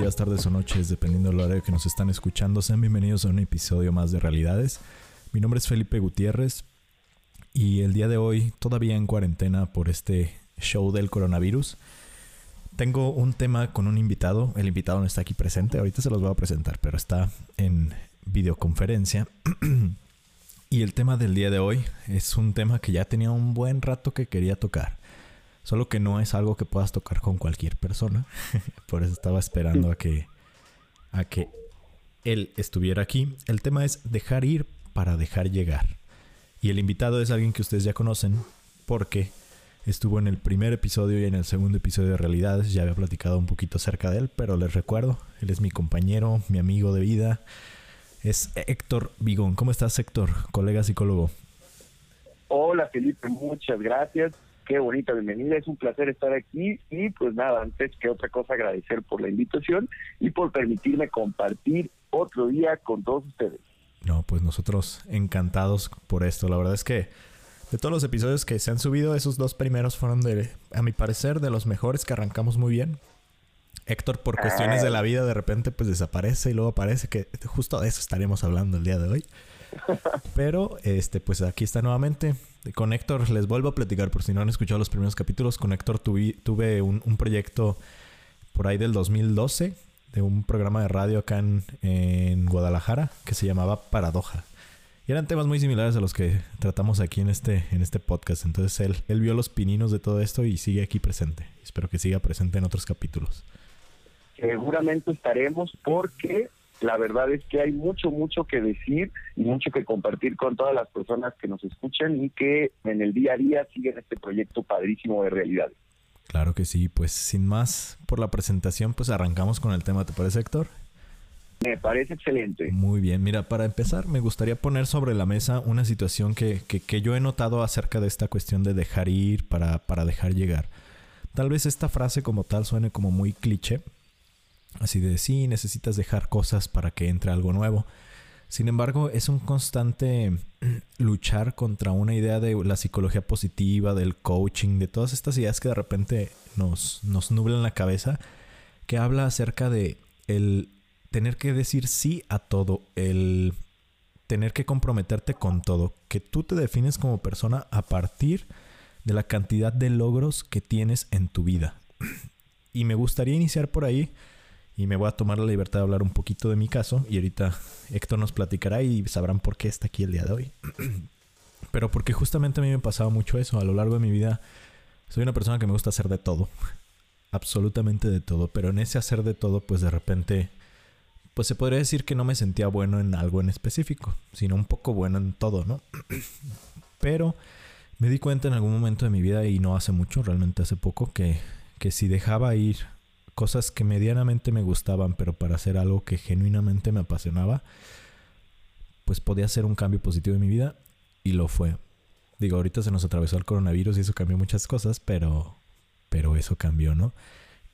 Días, tardes o noches, dependiendo del horario que nos están escuchando. Sean bienvenidos a un episodio más de Realidades. Mi nombre es Felipe Gutiérrez y el día de hoy, todavía en cuarentena por este show del coronavirus, tengo un tema con un invitado. El invitado no está aquí presente, ahorita se los voy a presentar, pero está en videoconferencia. y el tema del día de hoy es un tema que ya tenía un buen rato que quería tocar. Solo que no es algo que puedas tocar con cualquier persona. Por eso estaba esperando a que, a que él estuviera aquí. El tema es dejar ir para dejar llegar. Y el invitado es alguien que ustedes ya conocen porque estuvo en el primer episodio y en el segundo episodio de Realidades. Ya había platicado un poquito acerca de él, pero les recuerdo, él es mi compañero, mi amigo de vida. Es Héctor Vigón. ¿Cómo estás, Héctor? Colega psicólogo. Hola, Felipe. Muchas gracias qué bonita bienvenida, es un placer estar aquí y pues nada, antes que otra cosa agradecer por la invitación y por permitirme compartir otro día con todos ustedes. No, pues nosotros encantados por esto, la verdad es que de todos los episodios que se han subido, esos dos primeros fueron de, a mi parecer, de los mejores que arrancamos muy bien. Héctor, por cuestiones de ah. la vida, de repente pues desaparece y luego aparece, que justo de eso estaremos hablando el día de hoy. Pero, este, pues aquí está nuevamente. Con Héctor les vuelvo a platicar, por si no han escuchado los primeros capítulos. Con Héctor tuve, un, proyecto por ahí del 2012 de un programa de radio acá en, Guadalajara que se llamaba Paradoja. Y eran temas muy similares a los que tratamos aquí en este, en este podcast. Entonces él, él vio los pininos de todo esto y sigue aquí presente. Espero que siga presente en otros capítulos. Seguramente estaremos porque la verdad es que hay mucho, mucho que decir y mucho que compartir con todas las personas que nos escuchan y que en el día a día siguen este proyecto padrísimo de realidad. Claro que sí, pues sin más por la presentación, pues arrancamos con el tema, ¿te parece Héctor? Me parece excelente. Muy bien, mira, para empezar me gustaría poner sobre la mesa una situación que, que, que yo he notado acerca de esta cuestión de dejar ir para, para dejar llegar. Tal vez esta frase como tal suene como muy cliché, Así de sí, necesitas dejar cosas para que entre algo nuevo. Sin embargo, es un constante luchar contra una idea de la psicología positiva, del coaching, de todas estas ideas que de repente nos, nos nublan la cabeza, que habla acerca de el tener que decir sí a todo, el tener que comprometerte con todo, que tú te defines como persona a partir de la cantidad de logros que tienes en tu vida. Y me gustaría iniciar por ahí y me voy a tomar la libertad de hablar un poquito de mi caso y ahorita Héctor nos platicará y sabrán por qué está aquí el día de hoy. Pero porque justamente a mí me pasaba mucho eso a lo largo de mi vida. Soy una persona que me gusta hacer de todo, absolutamente de todo, pero en ese hacer de todo pues de repente pues se podría decir que no me sentía bueno en algo en específico, sino un poco bueno en todo, ¿no? Pero me di cuenta en algún momento de mi vida y no hace mucho, realmente hace poco, que, que si dejaba ir cosas que medianamente me gustaban, pero para hacer algo que genuinamente me apasionaba, pues podía ser un cambio positivo en mi vida y lo fue. Digo, ahorita se nos atravesó el coronavirus y eso cambió muchas cosas, pero, pero eso cambió, ¿no?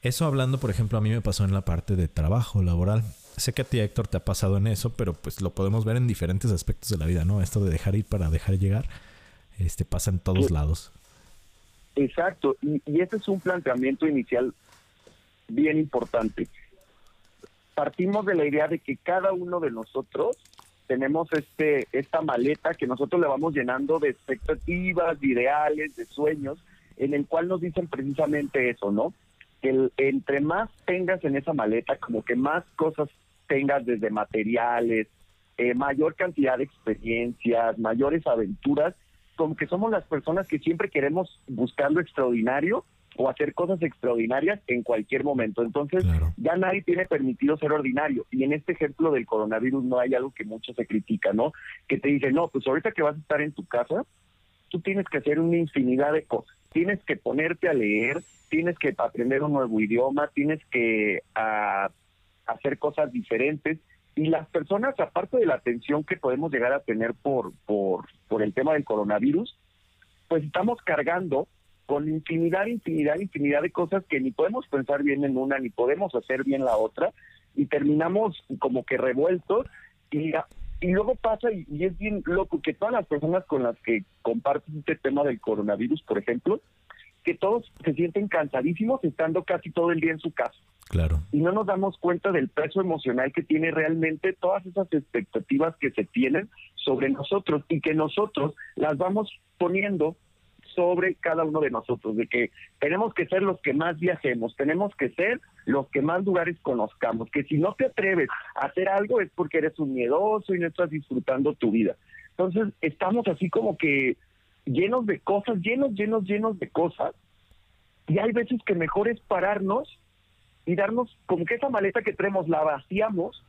Eso hablando, por ejemplo, a mí me pasó en la parte de trabajo laboral. Sé que a ti, Héctor, te ha pasado en eso, pero pues lo podemos ver en diferentes aspectos de la vida, ¿no? Esto de dejar ir para dejar llegar, este pasa en todos lados. Exacto, y, y este es un planteamiento inicial bien importante. Partimos de la idea de que cada uno de nosotros tenemos este esta maleta que nosotros le vamos llenando de expectativas, de ideales, de sueños, en el cual nos dicen precisamente eso, ¿no? Que el, entre más tengas en esa maleta, como que más cosas tengas desde materiales, eh, mayor cantidad de experiencias, mayores aventuras, como que somos las personas que siempre queremos buscar lo extraordinario o hacer cosas extraordinarias en cualquier momento. Entonces, ya nadie tiene permitido ser ordinario. Y en este ejemplo del coronavirus no hay algo que mucho se critica, ¿no? Que te dicen, no, pues ahorita que vas a estar en tu casa, tú tienes que hacer una infinidad de cosas. Tienes que ponerte a leer, tienes que aprender un nuevo idioma, tienes que ah, hacer cosas diferentes. Y las personas, aparte de la atención que podemos llegar a tener por, por, por el tema del coronavirus, pues estamos cargando con infinidad, infinidad, infinidad de cosas que ni podemos pensar bien en una, ni podemos hacer bien la otra, y terminamos como que revueltos, y, y luego pasa, y, y es bien loco, que todas las personas con las que comparten este tema del coronavirus, por ejemplo, que todos se sienten cansadísimos estando casi todo el día en su casa. Claro. Y no nos damos cuenta del peso emocional que tiene realmente todas esas expectativas que se tienen sobre nosotros y que nosotros las vamos poniendo sobre cada uno de nosotros, de que tenemos que ser los que más viajemos, tenemos que ser los que más lugares conozcamos, que si no te atreves a hacer algo es porque eres un miedoso y no estás disfrutando tu vida. Entonces, estamos así como que llenos de cosas, llenos, llenos, llenos de cosas, y hay veces que mejor es pararnos y darnos como que esa maleta que traemos la vaciamos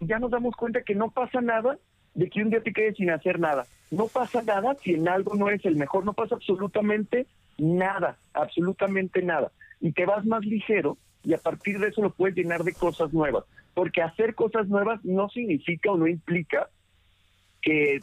y ya nos damos cuenta que no pasa nada de que un día te quedes sin hacer nada. No pasa nada si en algo no eres el mejor, no pasa absolutamente nada, absolutamente nada. Y te vas más ligero y a partir de eso lo puedes llenar de cosas nuevas. Porque hacer cosas nuevas no significa o no implica que,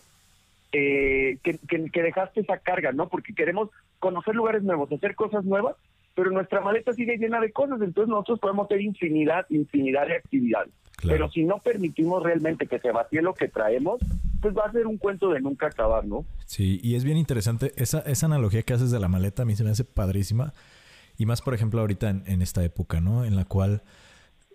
eh, que, que, dejaste esa carga, ¿no? Porque queremos conocer lugares nuevos, hacer cosas nuevas, pero nuestra maleta sigue llena de cosas, entonces nosotros podemos hacer infinidad, infinidad de actividades. Claro. Pero si no permitimos realmente que se vacíe lo que traemos, pues va a ser un cuento de nunca acabar, ¿no? Sí, y es bien interesante. Esa, esa analogía que haces de la maleta a mí se me hace padrísima. Y más, por ejemplo, ahorita en, en esta época, ¿no? En la cual,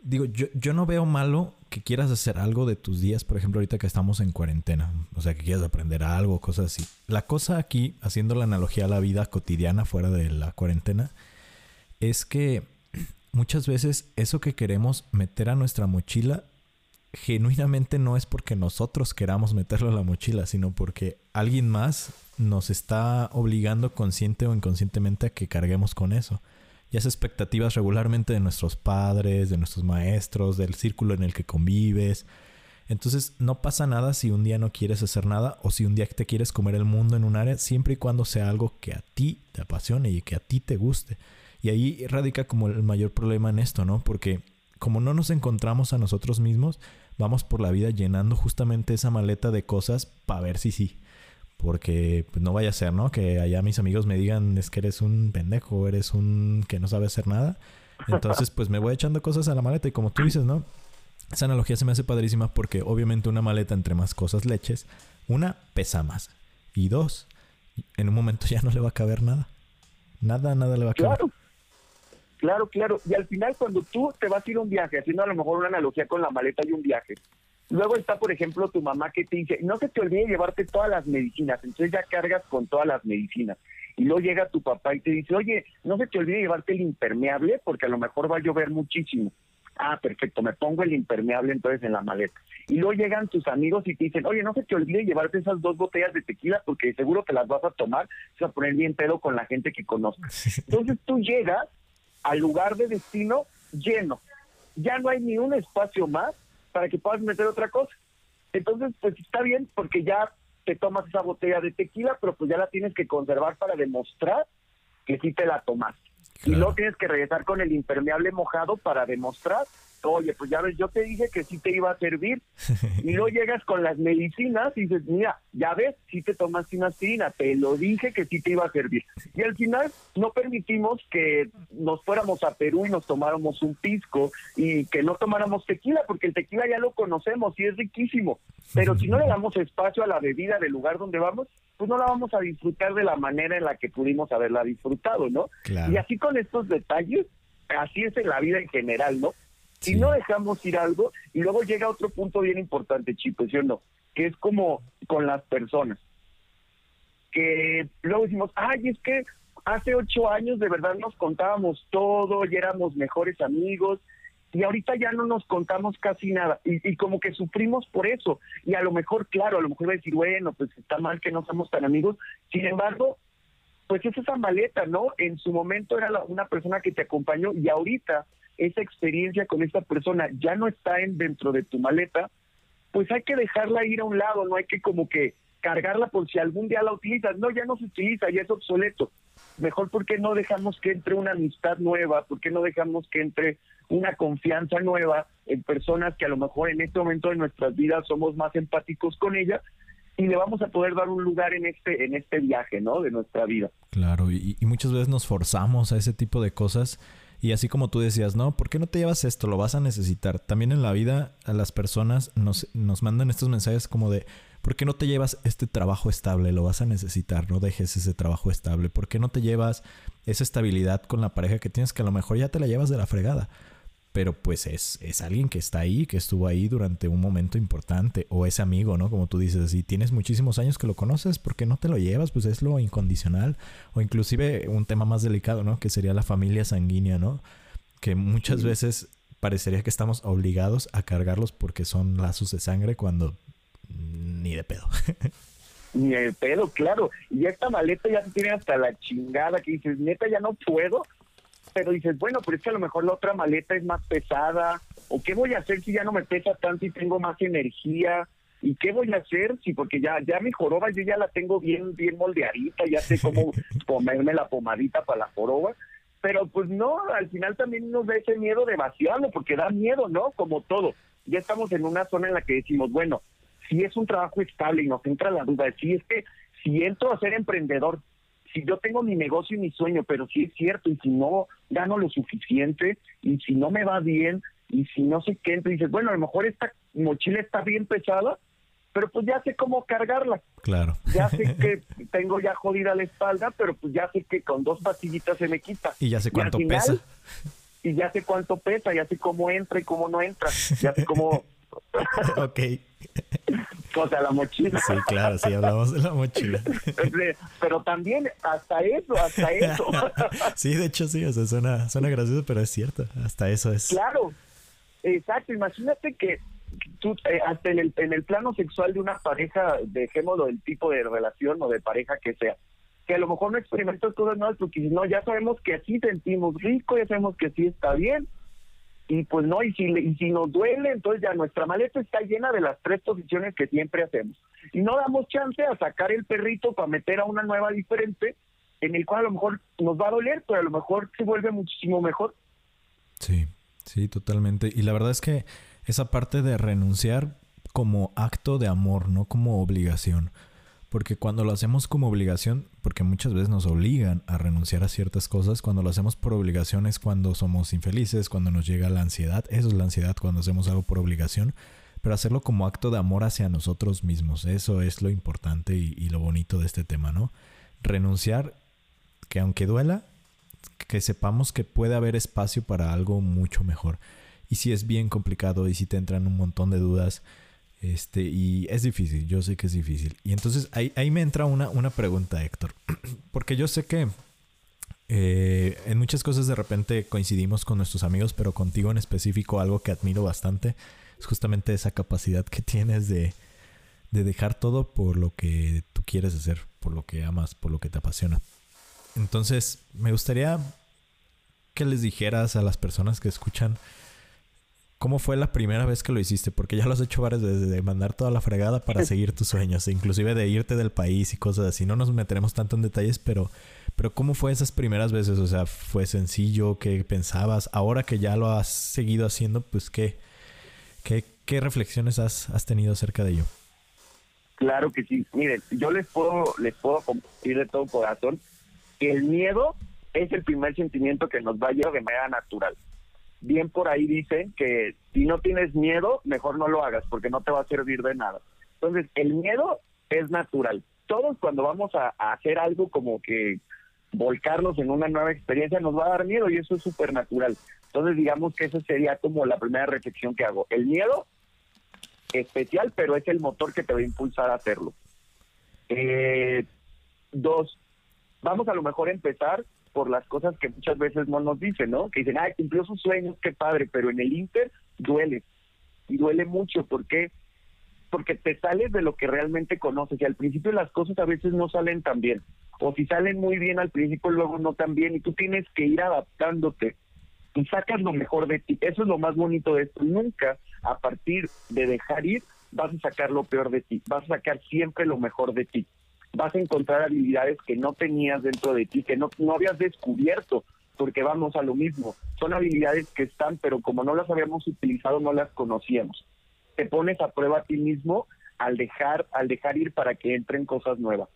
digo, yo, yo no veo malo que quieras hacer algo de tus días, por ejemplo, ahorita que estamos en cuarentena. O sea, que quieras aprender algo, cosas así. La cosa aquí, haciendo la analogía a la vida cotidiana fuera de la cuarentena, es que muchas veces eso que queremos meter a nuestra mochila genuinamente no es porque nosotros queramos meterlo a la mochila, sino porque alguien más nos está obligando consciente o inconscientemente a que carguemos con eso. Ya sea expectativas regularmente de nuestros padres, de nuestros maestros, del círculo en el que convives. Entonces no pasa nada si un día no quieres hacer nada o si un día te quieres comer el mundo en un área, siempre y cuando sea algo que a ti te apasione y que a ti te guste. Y ahí radica como el mayor problema en esto, ¿no? Porque como no nos encontramos a nosotros mismos, vamos por la vida llenando justamente esa maleta de cosas para ver si sí. Porque pues, no vaya a ser, ¿no? Que allá mis amigos me digan, es que eres un pendejo, eres un que no sabe hacer nada. Entonces, pues me voy echando cosas a la maleta y como tú dices, ¿no? Esa analogía se me hace padrísima porque obviamente una maleta entre más cosas leches, una pesa más. Y dos, en un momento ya no le va a caber nada. Nada, nada le va a caber. Claro. Claro, claro. Y al final, cuando tú te vas a ir a un viaje, haciendo a lo mejor una analogía con la maleta y un viaje, luego está, por ejemplo, tu mamá que te dice, no se te olvide llevarte todas las medicinas, entonces ya cargas con todas las medicinas. Y luego llega tu papá y te dice, oye, no se te olvide llevarte el impermeable porque a lo mejor va a llover muchísimo. Ah, perfecto, me pongo el impermeable entonces en la maleta. Y luego llegan tus amigos y te dicen, oye, no se te olvide llevarte esas dos botellas de tequila porque seguro que las vas a tomar, se vas a poner bien pedo con la gente que conozcas. Entonces tú llegas al lugar de destino lleno. Ya no hay ni un espacio más para que puedas meter otra cosa. Entonces, pues está bien porque ya te tomas esa botella de tequila, pero pues ya la tienes que conservar para demostrar que sí te la tomaste. Claro. Y luego tienes que regresar con el impermeable mojado para demostrar, oye, pues ya ves, yo te dije que sí te iba a servir. y luego llegas con las medicinas y dices, mira, ya ves, sí te tomaste una aspirina, te lo dije que sí te iba a servir. Y al final no permitimos que nos fuéramos a Perú y nos tomáramos un pisco y que no tomáramos tequila, porque el tequila ya lo conocemos y es riquísimo. Pero si no le damos espacio a la bebida del lugar donde vamos, pues no la vamos a disfrutar de la manera en la que pudimos haberla disfrutado, ¿no? Claro. Y así con estos detalles, así es en la vida en general, ¿no? Si no dejamos ir algo, y luego llega otro punto bien importante, Chico, ¿sí o no? Que es como con las personas. Que luego decimos, ay, es que hace ocho años de verdad nos contábamos todo y éramos mejores amigos, y ahorita ya no nos contamos casi nada, y, y como que sufrimos por eso. Y a lo mejor, claro, a lo mejor va a decir, bueno, pues está mal que no somos tan amigos, sin embargo, pues es esa maleta, ¿no? En su momento era la- una persona que te acompañó y ahorita esa experiencia con esta persona ya no está en dentro de tu maleta, pues hay que dejarla ir a un lado, no hay que como que cargarla por si algún día la utilizas. No, ya no se utiliza, ya es obsoleto. Mejor porque no dejamos que entre una amistad nueva, porque no dejamos que entre una confianza nueva en personas que a lo mejor en este momento de nuestras vidas somos más empáticos con ellas y le vamos a poder dar un lugar en este en este viaje, ¿no? De nuestra vida. Claro, y, y muchas veces nos forzamos a ese tipo de cosas y así como tú decías, no, ¿por qué no te llevas esto? Lo vas a necesitar. También en la vida a las personas nos, nos mandan estos mensajes como de, ¿por qué no te llevas este trabajo estable? Lo vas a necesitar, no dejes ese trabajo estable. ¿Por qué no te llevas esa estabilidad con la pareja que tienes que a lo mejor ya te la llevas de la fregada? Pero pues es, es alguien que está ahí, que estuvo ahí durante un momento importante, o es amigo, ¿no? Como tú dices, si tienes muchísimos años que lo conoces, ¿por qué no te lo llevas? Pues es lo incondicional, o inclusive un tema más delicado, ¿no? Que sería la familia sanguínea, ¿no? Que muchas veces parecería que estamos obligados a cargarlos porque son lazos de sangre cuando ni de pedo. ni de pedo, claro. Y esta maleta ya tiene hasta la chingada que dices, neta, ya no puedo pero dices, bueno, pero es que a lo mejor la otra maleta es más pesada, o qué voy a hacer si ya no me pesa tanto y tengo más energía, y qué voy a hacer si porque ya ya mi joroba yo ya la tengo bien bien moldeadita, ya sé cómo comerme la pomadita para la joroba, pero pues no, al final también nos da ese miedo de vaciarlo, porque da miedo, ¿no? Como todo. Ya estamos en una zona en la que decimos, bueno, si es un trabajo estable y nos entra la duda, si es que si entro a ser emprendedor, si yo tengo mi negocio y mi sueño, pero si es cierto, y si no gano lo suficiente, y si no me va bien, y si no sé qué, entonces dices, bueno, a lo mejor esta mochila está bien pesada, pero pues ya sé cómo cargarla. Claro. Ya sé que tengo ya jodida la espalda, pero pues ya sé que con dos pastillitas se me quita. Y ya sé cuánto pesa. Y ya sé cuánto pesa, ya sé cómo entra y cómo no entra, ya sé cómo... ok. O sea, la mochila. Sí, claro, sí, hablamos de la mochila. pero también hasta eso, hasta eso. sí, de hecho sí, o sea, suena, suena gracioso, pero es cierto, hasta eso es. Claro, exacto, imagínate que tú, eh, hasta en el, en el plano sexual de una pareja, dejémoslo del tipo de relación o de pareja que sea, que a lo mejor no experimentas cosas nuevas porque no, ya sabemos que así sentimos rico, ya sabemos que así está bien, y pues no, y si, y si nos duele, entonces ya nuestra maleta está llena de las tres posiciones que siempre hacemos. Y no damos chance a sacar el perrito para meter a una nueva diferente, en el cual a lo mejor nos va a doler, pero a lo mejor se vuelve muchísimo mejor. Sí, sí, totalmente. Y la verdad es que esa parte de renunciar como acto de amor, no como obligación. Porque cuando lo hacemos como obligación, porque muchas veces nos obligan a renunciar a ciertas cosas, cuando lo hacemos por obligación es cuando somos infelices, cuando nos llega la ansiedad, eso es la ansiedad cuando hacemos algo por obligación, pero hacerlo como acto de amor hacia nosotros mismos, eso es lo importante y, lo bonito de este tema, ¿no? Renunciar, que aunque duela, que sepamos que puede haber espacio para algo mucho mejor. Y si es bien complicado y si te entran un montón de dudas, este, y es difícil, yo sé que es difícil. Y entonces ahí, ahí me entra una, una pregunta, Héctor. Porque yo sé que eh, en muchas cosas de repente coincidimos con nuestros amigos, pero contigo en específico algo que admiro bastante es justamente esa capacidad que tienes de, de dejar todo por lo que tú quieres hacer, por lo que amas, por lo que te apasiona. Entonces, me gustaría que les dijeras a las personas que escuchan ¿Cómo fue la primera vez que lo hiciste? Porque ya lo has hecho varias veces, de mandar toda la fregada para seguir tus sueños, e inclusive de irte del país y cosas así. No nos meteremos tanto en detalles, pero, pero ¿cómo fue esas primeras veces? O sea, ¿fue sencillo? ¿Qué pensabas? Ahora que ya lo has seguido haciendo, pues ¿qué, qué, qué reflexiones has, has tenido acerca de ello? Claro que sí. Miren, yo les puedo, les puedo compartir de todo corazón que el miedo es el primer sentimiento que nos va a llevar de manera natural bien por ahí dicen que si no tienes miedo, mejor no lo hagas porque no te va a servir de nada. Entonces, el miedo es natural. Todos cuando vamos a, hacer algo como que volcarnos en una nueva experiencia nos va a dar miedo y eso es súper natural. Entonces, digamos que esa sería como la primera reflexión que hago. El miedo especial, pero es el motor que te va a impulsar a hacerlo. Eh, dos, vamos a lo mejor a empezar por las cosas que muchas veces no nos dicen, ¿no? Que dicen, ay, cumplió sus sueños, qué padre, pero en el Inter duele. Y duele mucho, ¿por qué? Porque te sales de lo que realmente conoces y al principio las cosas a veces no salen tan bien. O si salen muy bien al principio, luego no tan bien y tú tienes que ir adaptándote y sacas lo mejor de ti. Eso es lo más bonito de esto. Nunca a partir de dejar ir vas a sacar lo peor de ti, vas a sacar siempre lo mejor de ti vas a encontrar habilidades que no tenías dentro de ti, que no, no habías descubierto porque vamos a lo mismo. Son habilidades que están, pero como no las habíamos utilizado, no las conocíamos. Te pones a prueba a ti mismo al dejar, al dejar ir para que entren cosas nuevas.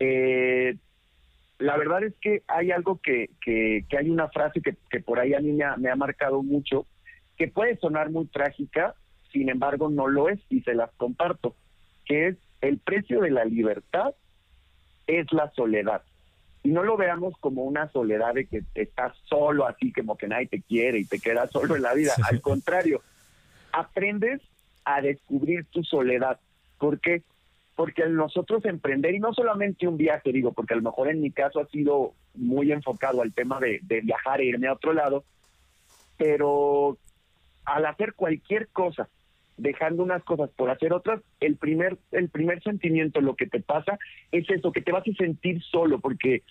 Eh, la verdad es que hay algo que, que, hay una frase que, que, por ahí a mí me ha, marcado mucho, que puede sonar muy trágica, sin embargo no lo es y se las comparto, que es el precio de la libertad es la soledad. Y no lo veamos como una soledad de que estás solo así como que nadie te quiere y te quedas solo en la vida. Al contrario, aprendes a descubrir tu soledad. ¿Por qué? Porque al nosotros emprender, y no solamente un viaje, digo, porque a lo mejor en mi caso ha sido muy enfocado al tema de, viajar e irme a otro lado, pero al hacer cualquier cosa, dejando unas cosas por hacer otras, el primer, el primer sentimiento, lo que te pasa, es eso, que te vas a sentir solo, porque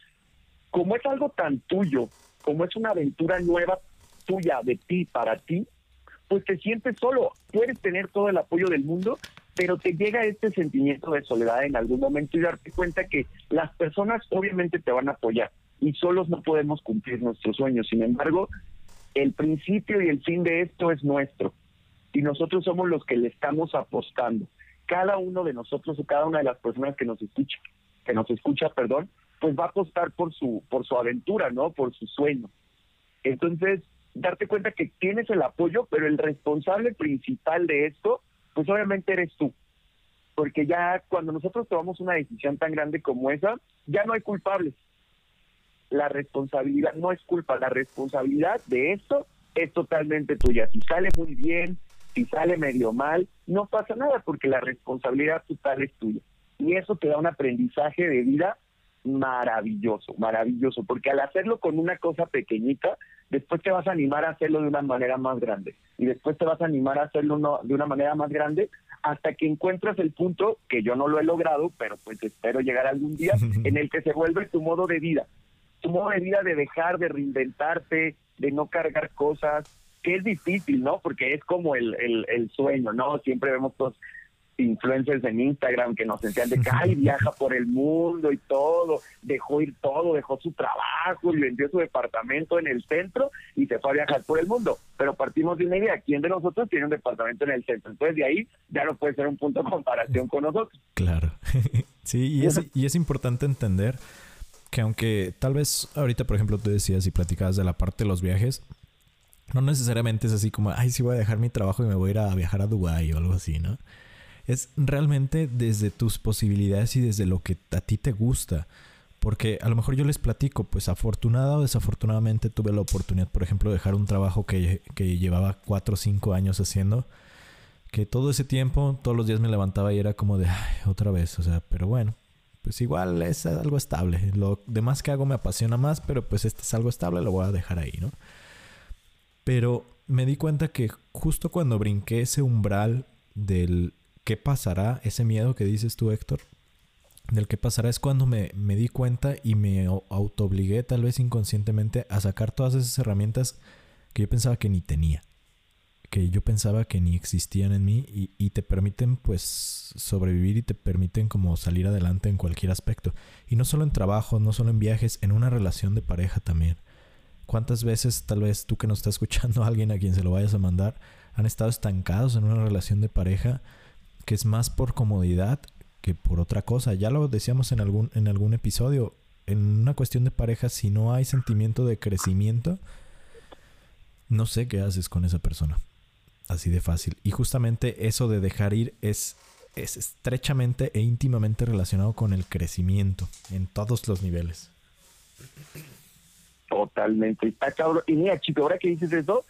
como es algo tan tuyo, como es una aventura nueva tuya, de ti, para ti, pues te sientes solo. Puedes tener todo el apoyo del mundo, pero te llega este sentimiento de soledad en algún momento y darte cuenta que las personas obviamente te van a apoyar y solos no podemos cumplir nuestros sueños. Sin embargo, el principio y el fin de esto es nuestro y nosotros somos los que le estamos apostando. Cada uno de nosotros o cada una de las personas que nos escucha, que nos escucha, perdón, pues va a apostar por su por su aventura, ¿no? Por su sueño. Entonces, darte cuenta que tienes el apoyo, pero el responsable principal de esto, pues obviamente eres tú. Porque ya cuando nosotros tomamos una decisión tan grande como esa, ya no hay culpables. La responsabilidad no es culpa, la responsabilidad de esto es totalmente tuya. Si sale muy bien, si sale medio mal, no pasa nada porque la responsabilidad total es tuya. Y eso te da un aprendizaje de vida maravilloso, maravilloso, porque al hacerlo con una cosa pequeñita, después te vas a animar a hacerlo de una manera más grande y después te vas a animar a hacerlo de una manera más grande hasta que encuentras el punto que yo no lo he logrado, pero pues espero llegar algún día en el que se vuelve tu modo de vida, tu modo de vida de dejar de reinventarte, de no cargar cosas, que es difícil, ¿no? Porque es como el, el, el sueño, ¿no? Siempre vemos todos influencers en Instagram que nos enseñan de que ay, viaja por el mundo y todo, dejó ir todo, dejó su trabajo y vendió su departamento en el centro y se fue a viajar por el mundo. Pero partimos de una idea, ¿quién de nosotros tiene un departamento en el centro? Entonces de ahí ya no puede ser un punto de comparación con nosotros. Claro, sí, y es, y es importante entender que aunque tal vez ahorita, por ejemplo, tú decías y platicabas de la parte de los viajes, no necesariamente es así como, ay, sí voy a dejar mi trabajo y me voy a ir a viajar a Dubái o algo así, ¿no? es realmente desde tus posibilidades y desde lo que a ti te gusta. Porque a lo mejor yo les platico, pues afortunada o desafortunadamente tuve la oportunidad, por ejemplo, de dejar un trabajo que, que llevaba cuatro o cinco años haciendo. Que todo ese tiempo, todos los días me levantaba y era como de, Ay, otra vez, o sea, pero bueno, pues igual es algo estable. Lo demás que hago me apasiona más, pero pues este es algo estable, lo voy a dejar ahí, ¿no? Pero me di cuenta que justo cuando brinqué ese umbral del qué pasará, ese miedo que dices tú, Héctor, del qué pasará es cuando me, me di cuenta y me autoobligué, tal vez inconscientemente, a sacar todas esas herramientas que yo pensaba que ni tenía, que yo pensaba que ni existían en mí y, y, te permiten pues sobrevivir y te permiten como salir adelante en cualquier aspecto. Y no solo en trabajo, no solo en viajes, en una relación de pareja también. ¿Cuántas veces tal vez tú que nos está escuchando, alguien a quien se lo vayas a mandar, han estado estancados en una relación de pareja? que es más por comodidad que por otra cosa. Ya lo decíamos en algún, en algún episodio. En una cuestión de pareja, si no hay sentimiento de crecimiento, no sé qué haces con esa persona. Así de fácil. Y justamente eso de dejar ir es, es estrechamente e íntimamente relacionado con el crecimiento en todos los niveles. Totalmente. Está cabrón. Y mira, chico, ahora que dices eso,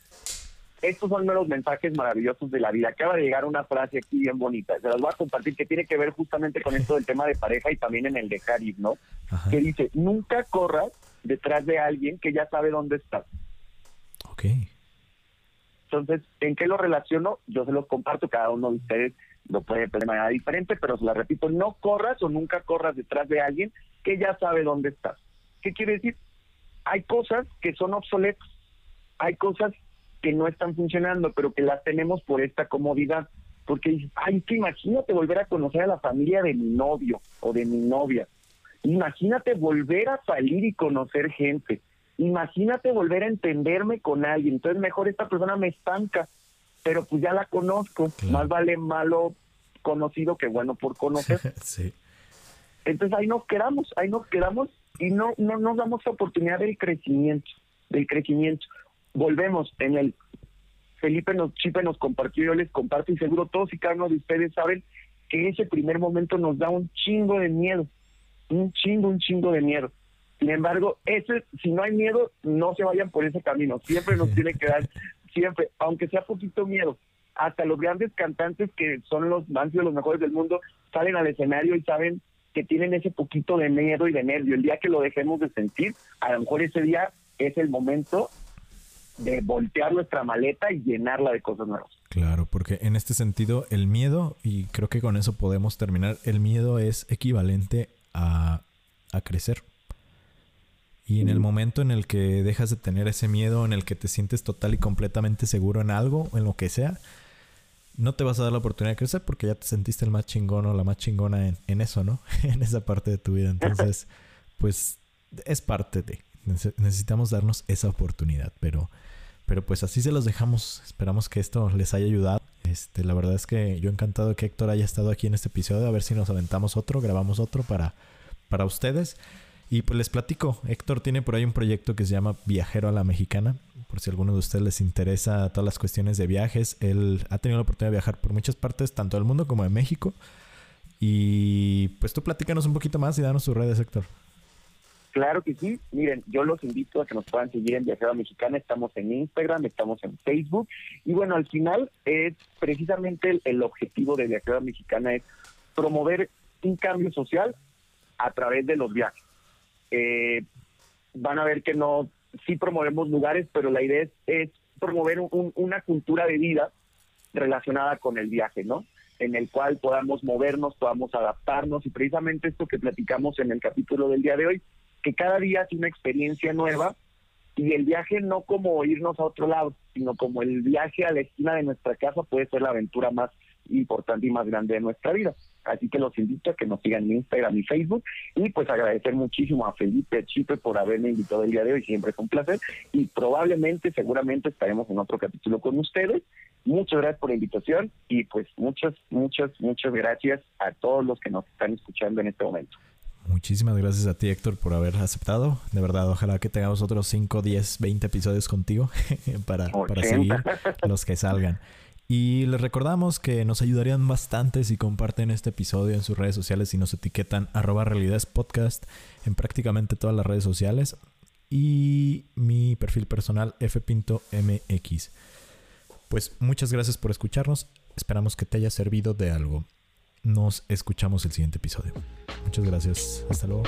estos son los mensajes maravillosos de la vida. Acaba de llegar una frase aquí bien bonita, se las voy a compartir, que tiene que ver justamente con esto del tema de pareja y también en el de ir, ¿no? Que dice, nunca corras detrás de alguien que ya sabe dónde estás. Ok. Entonces, ¿en qué lo relaciono? Yo se los comparto, cada uno de ustedes lo puede ver de manera diferente, pero se la repito, no corras o nunca corras detrás de alguien que ya sabe dónde estás. ¿Qué quiere decir? Hay cosas que son obsoletas, hay cosas que no están funcionando, pero que las tenemos por esta comodidad. Porque dices, ay, que imagínate volver a conocer a la familia de mi novio o de mi novia. Imagínate volver a salir y conocer gente. Imagínate volver a entenderme con alguien. Entonces mejor esta persona me estanca, pero pues ya la conozco. Más vale malo conocido que bueno por conocer. sí. Entonces ahí nos quedamos, ahí nos quedamos y no, no nos damos la oportunidad del crecimiento, del crecimiento. Volvemos en el Felipe nos, Chipe nos compartió, yo les comparto y seguro todos y cada uno de ustedes saben que ese primer momento nos da un chingo de miedo, un chingo, un chingo de miedo. Sin embargo, ese, si no hay miedo, no se vayan por ese camino. Siempre nos tiene que dar, siempre, aunque sea poquito miedo. Hasta los grandes cantantes que son los más de los mejores del mundo salen al escenario y saben que tienen ese poquito de miedo y de nervio. El día que lo dejemos de sentir, a lo mejor ese día es el momento de voltear nuestra maleta y llenarla de cosas nuevas. Claro, porque en este sentido el miedo, y creo que con eso podemos terminar, el miedo es equivalente a, a crecer. Y en el momento en el que dejas de tener ese miedo, en el que te sientes total y completamente seguro en algo, en lo que sea, no te vas a dar la oportunidad de crecer porque ya te sentiste el más chingón o la más chingona en, en eso, ¿no? en esa parte de tu vida. Entonces, pues es parte de. Necesitamos darnos esa oportunidad, pero, pero pues así se los dejamos. Esperamos que esto les haya ayudado. Este, la verdad es que yo encantado que Héctor haya estado aquí en este episodio. A ver si nos aventamos otro, grabamos otro para, para ustedes. Y pues les platico, Héctor tiene por ahí un proyecto que se llama Viajero a la Mexicana. Por si a alguno de ustedes les interesa todas las cuestiones de viajes, él ha tenido la oportunidad de viajar por muchas partes, tanto del mundo como de México. Y pues tú platícanos un poquito más y danos tus redes, Héctor. Claro que sí. Miren, yo los invito a que nos puedan seguir en Viajero Mexicana. Estamos en Instagram, estamos en Facebook. Y bueno, al final es precisamente el, objetivo de Viajero Mexicana es promover un cambio social a través de los viajes. Eh, van a ver que no, sí promovemos lugares, pero la idea es, promover una cultura de vida relacionada con el viaje, ¿no? En el cual podamos movernos, podamos adaptarnos y precisamente esto que platicamos en el capítulo del día de hoy, que cada día es una experiencia nueva y el viaje no como irnos a otro lado, sino como el viaje a la esquina de nuestra casa puede ser la aventura más importante y más grande de nuestra vida. Así que los invito a que nos sigan en Instagram y Facebook y pues agradecer muchísimo a Felipe Chipe por haberme invitado el día de hoy, siempre es un placer y probablemente, seguramente estaremos en otro capítulo con ustedes. Muchas gracias por la invitación y pues muchas, muchas, muchas gracias a todos los que nos están escuchando en este momento. Muchísimas gracias a ti, Héctor, por haber aceptado. De verdad, ojalá que tengamos otros 5, 10, 20 episodios contigo para, para seguir los que salgan. Y les recordamos que nos ayudarían bastante si comparten este episodio en sus redes sociales y nos etiquetan arroba realidades podcast en prácticamente todas las redes sociales. Y mi perfil personal fpintomx. Pues muchas gracias por escucharnos. Esperamos que te haya servido de algo. Nos escuchamos el siguiente episodio. Muchas gracias. Hasta luego.